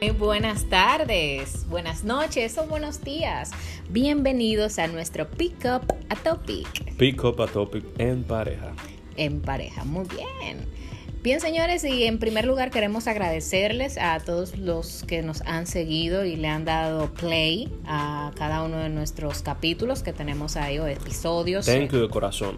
Muy buenas tardes, buenas noches o buenos días. Bienvenidos a nuestro Pick Up a Topic. Pick Up a Topic en pareja. En pareja, muy bien. Bien, señores, y en primer lugar queremos agradecerles a todos los que nos han seguido y le han dado play a cada uno de nuestros capítulos que tenemos ahí o episodios. Thank you de corazón.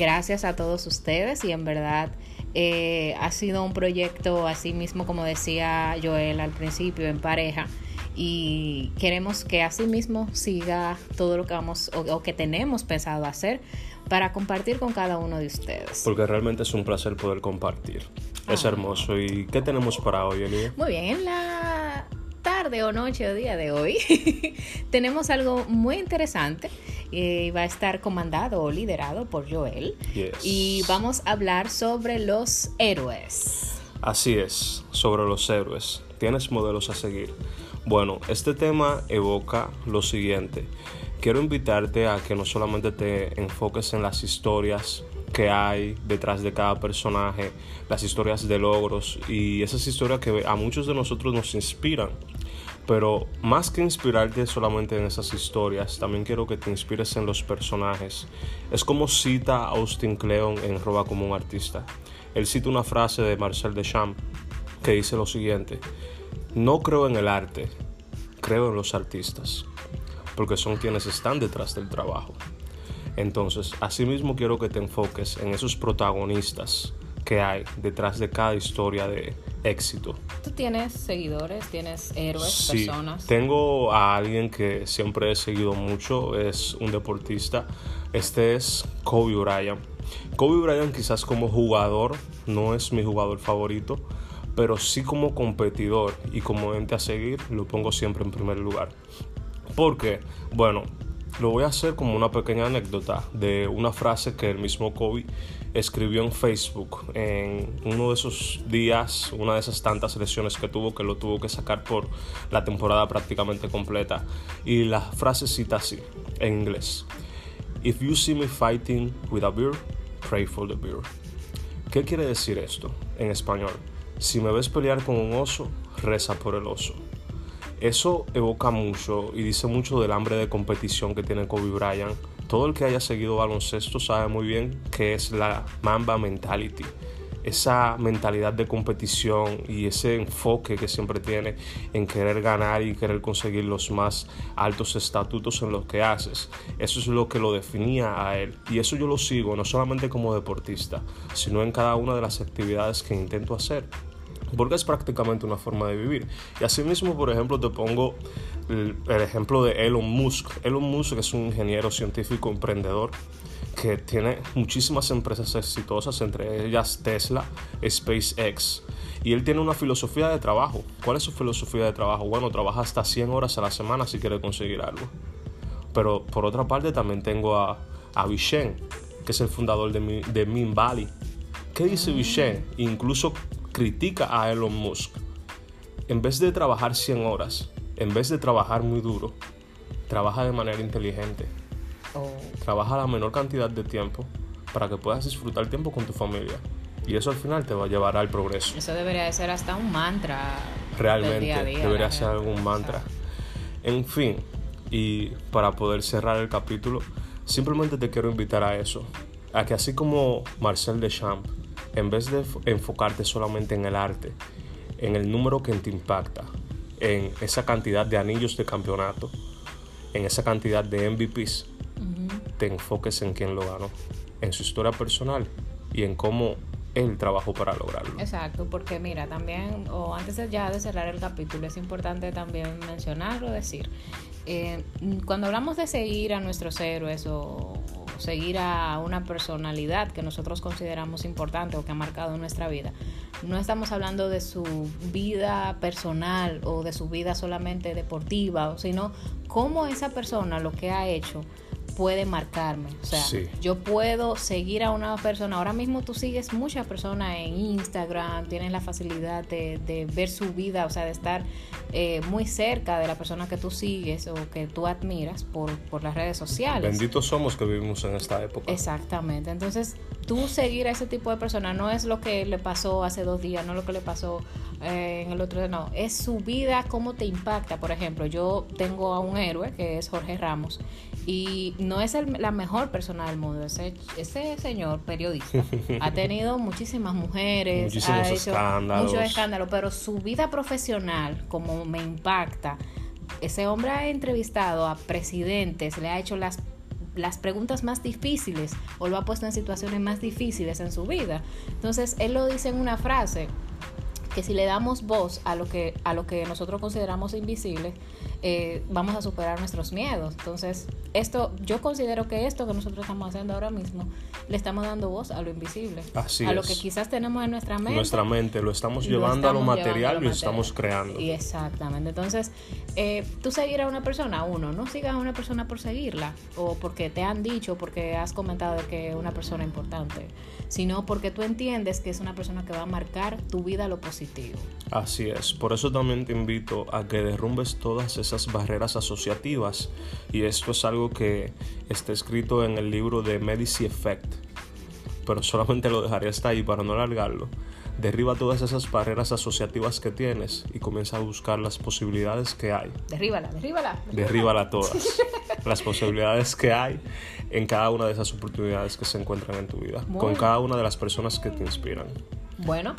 Gracias a todos ustedes y en verdad eh, ha sido un proyecto así mismo como decía Joel al principio en pareja y queremos que así mismo siga todo lo que vamos o, que tenemos pensado hacer para compartir con cada uno de ustedes. Porque realmente es un placer poder compartir. Es ah. hermoso. ¿Y qué tenemos para hoy, Elia? Muy bien, en la tarde o noche o día de hoy tenemos algo muy interesante y va a estar comandado o liderado por Joel y vamos a hablar sobre los héroes. Así es, sobre los héroes. Tienes modelos a seguir. Bueno, este tema evoca lo siguiente. Quiero invitarte a que no solamente te enfoques en las historias que hay detrás de cada personaje, las historias de logros y esas historias que a muchos de nosotros nos inspiran. Pero más que inspirarte solamente en esas historias, también quiero que te inspires en los personajes. Es como cita Austin Kleon en Roba como un artista. Él cita una frase de Marcel Deschamps que dice lo siguiente. No creo en el arte, creo en los artistas, porque son quienes están detrás del trabajo. Entonces, asimismo quiero que te enfoques en esos protagonistas que hay detrás de cada historia de éxito. ¿Tú tienes seguidores? ¿Tienes héroes, sí, personas? Tengo a alguien que siempre he seguido mucho, es un deportista. Este es Kobe Bryant. Kobe Bryant quizás como jugador no es mi jugador favorito, pero sí como competidor y como ente a seguir lo pongo siempre en primer lugar. Porque, bueno, lo voy a hacer como una pequeña anécdota de una frase que el mismo Kobe escribió en Facebook en uno de esos días, una de esas tantas lesiones que tuvo que lo tuvo que sacar por la temporada prácticamente completa. Y la frase cita así, en inglés. If you see me fighting with a bear, pray for the bear. ¿Qué quiere decir esto en español? Si me ves pelear con un oso, reza por el oso. Eso evoca mucho y dice mucho del hambre de competición que tiene Kobe Bryant. Todo el que haya seguido baloncesto sabe muy bien que es la Mamba Mentality. Esa mentalidad de competición y ese enfoque que siempre tiene en querer ganar y querer conseguir los más altos estatutos en lo que haces. Eso es lo que lo definía a él. Y eso yo lo sigo no solamente como deportista, sino en cada una de las actividades que intento hacer porque es prácticamente una forma de vivir. Y asimismo, por ejemplo, te pongo el, ejemplo de Elon Musk. Elon Musk es un ingeniero científico emprendedor que tiene muchísimas empresas exitosas, entre ellas Tesla, SpaceX. Y él tiene una filosofía de trabajo. ¿Cuál es su filosofía de trabajo? Bueno, trabaja hasta 100 horas a la semana si quiere conseguir algo. Pero por otra parte también tengo a, a Vishen, que es el fundador de, de Min Valley. ¿Qué dice Vishen? Incluso critica a Elon Musk. En vez de trabajar 100 horas, en vez de trabajar muy duro, trabaja de manera inteligente. Oh. Trabaja la menor cantidad de tiempo para que puedas disfrutar tiempo con tu familia. Y eso al final te va a llevar al progreso. Eso debería de ser hasta un mantra. Realmente, debería ser algún mantra. En fin, y para poder cerrar el capítulo, simplemente te quiero invitar a eso. A que así como Marcel Deschamps en vez de enfocarte solamente en el arte, en el número que te impacta, en esa cantidad de anillos de campeonato, en esa cantidad de MVPs, te enfoques en quién lo ganó, en su historia personal y en cómo él trabajó para lograrlo. Exacto, porque mira, también, o antes de ya de cerrar el capítulo, es importante también mencionarlo, decir, eh, cuando hablamos de seguir a nuestros héroes o seguir a una personalidad que nosotros consideramos importante o que ha marcado nuestra vida, no estamos hablando de su vida personal o de su vida solamente deportiva, sino cómo esa persona lo que ha hecho puede marcarme. O sea, yo puedo seguir a una persona. Ahora mismo tú sigues muchas personas en Instagram, tienes la facilidad de, ver su vida, o sea, de estar eh, muy cerca de la persona que tú sigues o que tú admiras por, por las redes sociales. Benditos somos que vivimos en esta época. Exactamente. Entonces, tú seguir a ese tipo de personas no es lo que le pasó hace dos días, no es lo que le pasó eh, en el otro, no, es su vida, cómo te impacta. Por ejemplo, yo tengo a un héroe que es Jorge Ramos y no es la mejor persona del mundo, ese, ese señor periodista ha tenido muchísimas mujeres, muchísimos escándalos. muchos escándalos, pero su vida profesional, como me impacta, ese hombre ha entrevistado a presidentes, le ha hecho las las preguntas más difíciles o lo ha puesto en situaciones más difíciles en su vida. Entonces, él lo dice en una frase que si le damos voz a lo que, a lo que nosotros consideramos invisible, eh, vamos a superar nuestros miedos. Entonces, esto, yo considero que esto que nosotros estamos haciendo ahora mismo, le estamos dando voz a lo invisible. Así a lo que quizás tenemos en nuestra mente. Nuestra mente, lo estamos llevando a lo material y lo estamos creando. Y exactamente. Entonces, eh, tú seguir a una persona, uno, no sigas a una persona por seguirla o porque te han dicho, porque has comentado que es una persona importante, sino porque tú entiendes que es una persona que va a marcar tu vida a lo positivo Así es, por eso también te invito a que derrumbes todas esas barreras asociativas y esto es algo que está escrito en el libro de Medici Effect, pero solamente lo dejaré hasta ahí para no alargarlo. Derriba todas esas barreras asociativas que tienes y comienza a buscar las posibilidades que hay. Derríbala, derríbala. Derríbala todas. las posibilidades que hay en cada una de esas oportunidades que se encuentran en tu vida, con cada una de las personas que te inspiran. Bueno,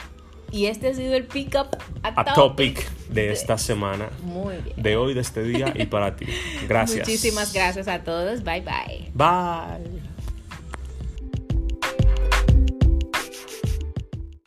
y este ha sido el pick up a, topic, de esta semana. Muy bien. De hoy, de este día y para ti. Gracias. Muchísimas gracias a todos. Bye bye. Bye.